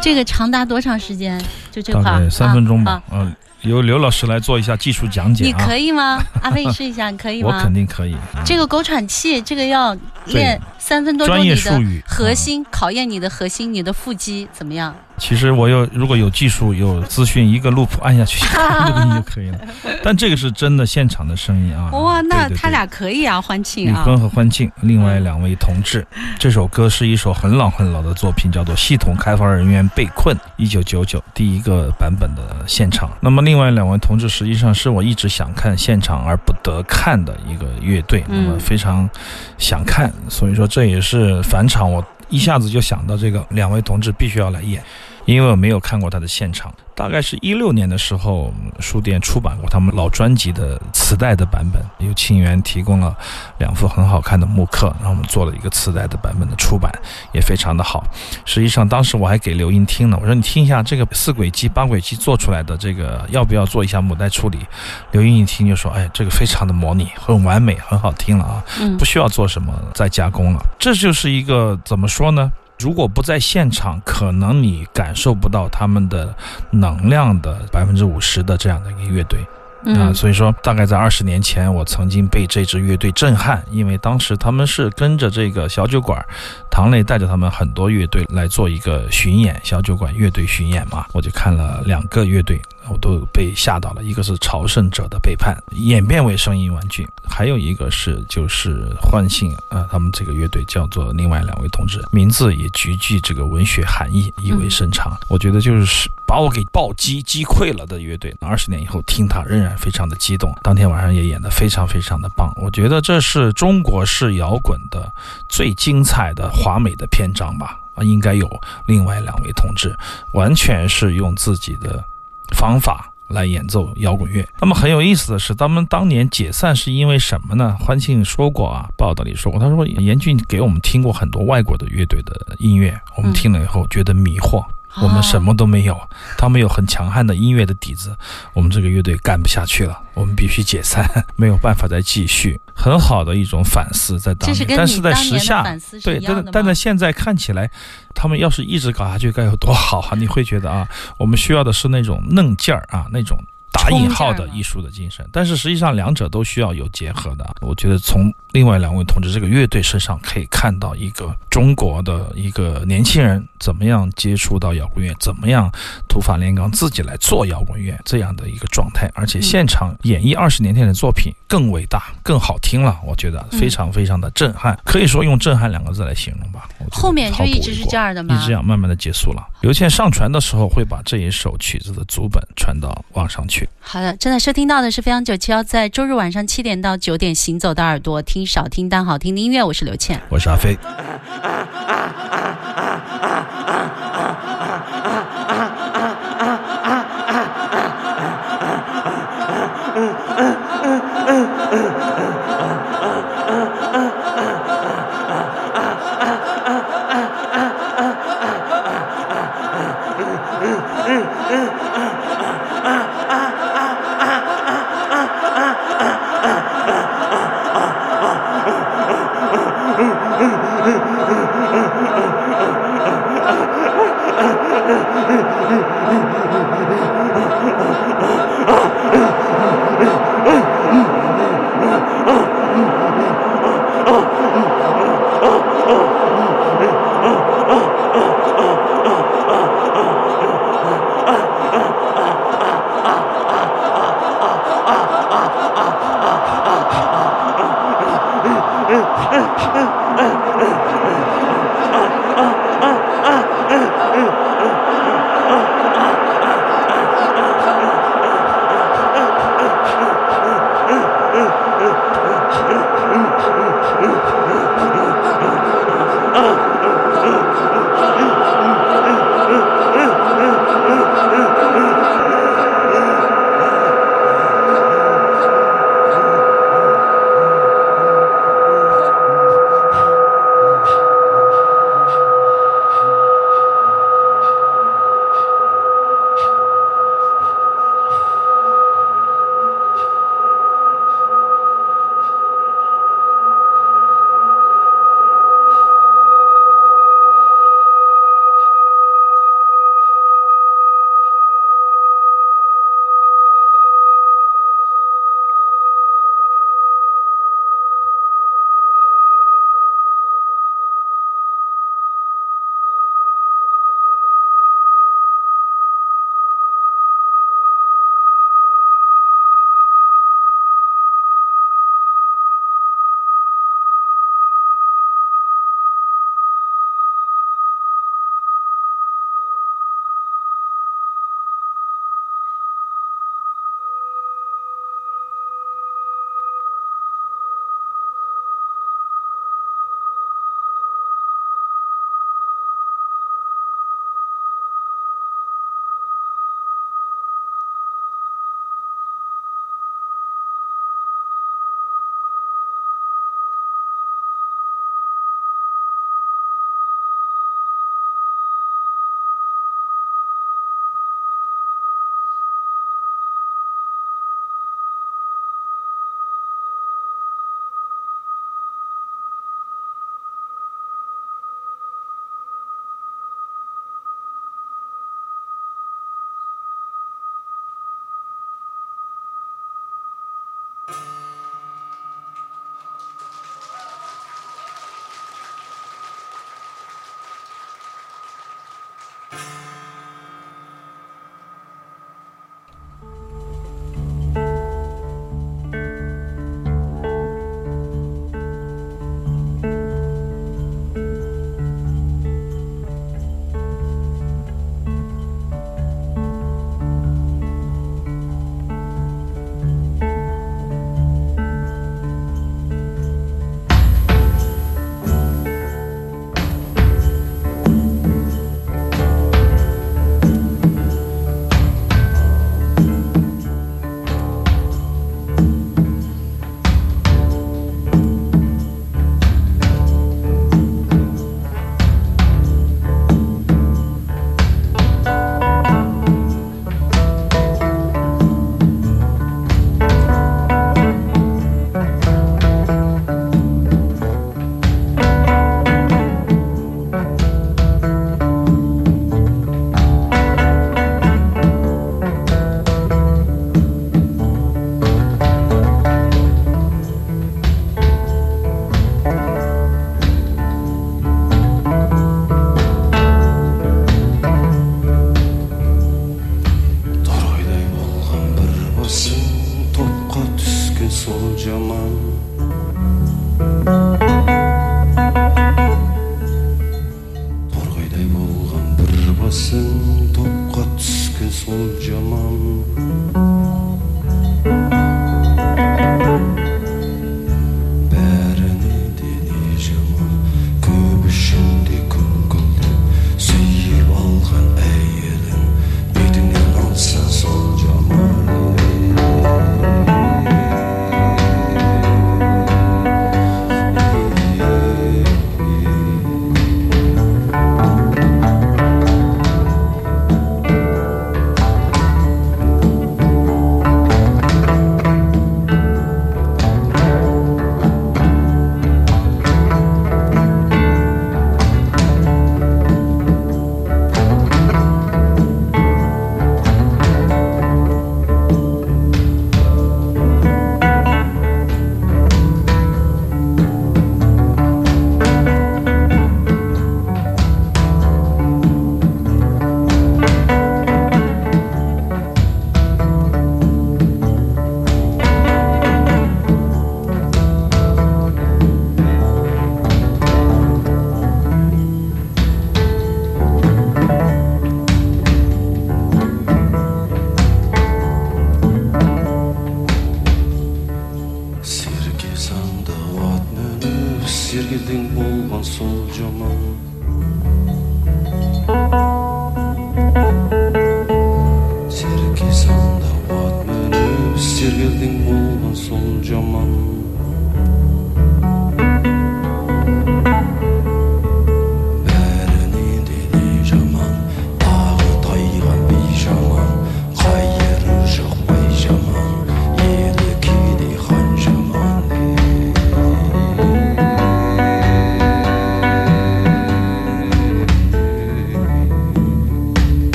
这个长达多长时间？就这块，三分钟吧。嗯，由刘老师来做一下技术讲解你啊。可以吗？阿飞，你试一下，你可以吗我？肯定可以。这个狗喘气，这个要练三分多钟，专你的业术语核心考验你的核心，你的腹肌怎么样？其实我有如果有技术有资讯，一个 loop 按下去 录音就可以了。但这个是真的现场的声音啊！哇，那他俩可以啊，欢庆啊！李坤和欢庆，另外两位同志。这首歌是一首很老很老的作品，叫做《系统开发人员被困》，一九九九第一个版本的现场。那么另外两位同志实际上是我一直想看现场而不得看的一个乐队，那嗯么非常想看，所以说这也是返场，我一下子就想到这个两位同志必须要来演。因为我没有看过他的现场，大概是一六年的时候，书店出版过他们老专辑的磁带的版本，由清源提供了两副很好看的木刻，然后我们做了一个磁带的版本的出版，也非常的好。实际上当时我还给刘英听了，我说你听一下这个四轨机、八轨机做出来的这个，要不要做一下母带处理？刘英一听就说，哎，这个非常的模拟，很完美，很好听了啊。嗯不需要做什么再加工了。这就是一个怎么说呢？如果不在现场，可能你感受不到他们的能量的百分之五十的这样的一个乐队。啊，嗯所以说大概在二十年前，我曾经被这支乐队震撼，因为当时他们是跟着这个小酒馆，唐磊带着他们很多乐队来做一个巡演，小酒馆乐队巡演嘛，我就看了两个乐队，我都被吓到了，一个是朝圣者的背叛，演变为声音玩具，还有一个是就是唤醒啊、呃他们这个乐队叫做另外两位同志，名字也极具这个文学含义，意味深长。我觉得就是把我给暴击击溃了的乐队，二十年以后听他仍然非常的激动。当天晚上也演得非常非常的棒，我觉得这是中国式摇滚的最精彩的华美的篇章吧。啊，应该有另外两位同志，完全是用自己的方法来演奏摇滚乐。那么很有意思的是，他们当年解散是因为什么呢？欢庆说过啊，报道里说过，他说严俊给我们听过很多外国的乐队的音乐，我们听了以后觉得迷惑。我们什么都没有，他们有很强悍的音乐的底子，我们这个乐队干不下去了，我们必须解散，没有办法再继续。很好的一种反思在当年，这是跟但是在时下，对？但但在现在看起来，他们要是一直搞下去该有多好啊！你会觉得啊，我们需要的是那种嫩劲儿啊，那种打引号的艺术的精神。但是实际上两者都需要有结合的。我觉得从另外两位同志这个乐队身上可以看到一个中国的一个年轻人怎么样接触到摇滚乐，怎么样土法炼钢自己来做摇滚乐这样的一个状态，而且现场演绎二十年前的作品更伟大、更好听了。我觉得非常非常的震撼，可以说用震撼两个字来形容吧。后面就一直是这样的吗？一直这样慢慢的结束了。刘倩上传的时候会把这一首曲子的组本传到网上去。好的，正在收听到的是飞扬九七幺，在周日晚上七点到九点，行走的耳朵听少听但好听的音乐，我是刘倩。我是阿飞。ハハハハ!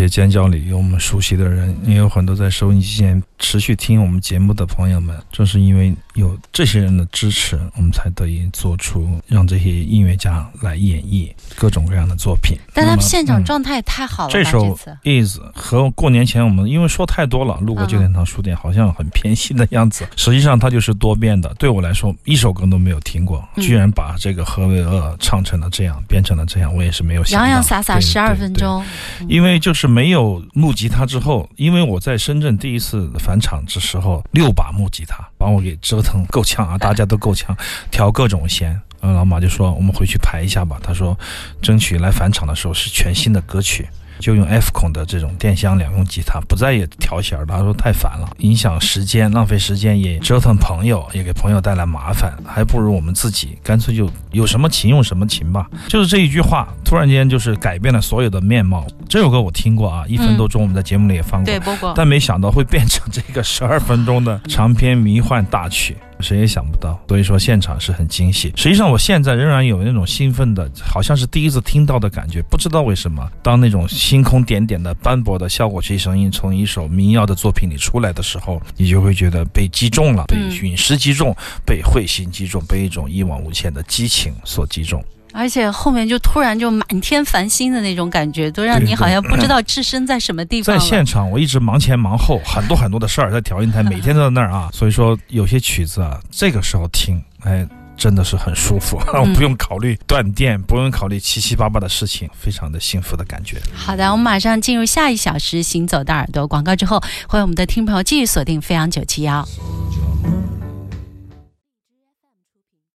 些尖叫里有我们熟悉的人，也有很多在收音机前持续听我们节目的朋友们。正是因为有这些人的支持，我们才得以做出让这些音乐家来演绎各种各样的作品。但他们现场状态也太好了吧？这首 is 和过年前我们因为说太多了，路过旧天堂书店好像很偏心的样子，实际上它就是多变的。对我来说，一首歌都没有听过，嗯居然把这个何为恶唱成了这样，变成了这样，我也是没有想到。洋洋洒洒十二分钟，因为就是没有木吉他之后，因为我在深圳第一次返场的时候，六把木吉他把我给折腾够呛啊，大家都够呛，调各种弦。呃，老马就说我们回去排一下吧。他说，争取来返场的时候是全新的歌曲，就用 F 孔的这种电箱两用吉他，不再也调弦儿了。他说太烦了，影响时间，浪费时间，也折腾朋友，也给朋友带来麻烦，还不如我们自己干脆就有什么琴用什么琴吧。就是这一句话，突然间就是改变了所有的面貌。这首歌我听过啊，一分多钟，我们在节目里也放过，对，播过。但没想到会变成这个十二分钟的长篇迷幻大曲，谁也想不到。所以说现场是很惊喜。实际上我现在仍然有那种兴奋的，好像是第一次听到的感觉，不知道为什么。当那种星空点点的斑驳的效果器声音从一首民谣的作品里出来的时候，你就会觉得被击中了，被嗯陨石击中，被彗星击中，被一种一往无前的激情所击中。而且后面就突然就满天繁星的那种感觉，都让你好像不知道置身在什么地方在。现场，我一直忙前忙后，很多很多的事儿，在调音台每天都在那儿啊。所以说，有些曲子啊，这个时候听，哎，真的是很舒服，嗯不用考虑断电，不用考虑七七八八的事情，非常的幸福的感觉。好的，我们马上进入下一小时《行走的耳朵》广告之后，欢迎我们的听众朋友继续锁定飞扬九七幺。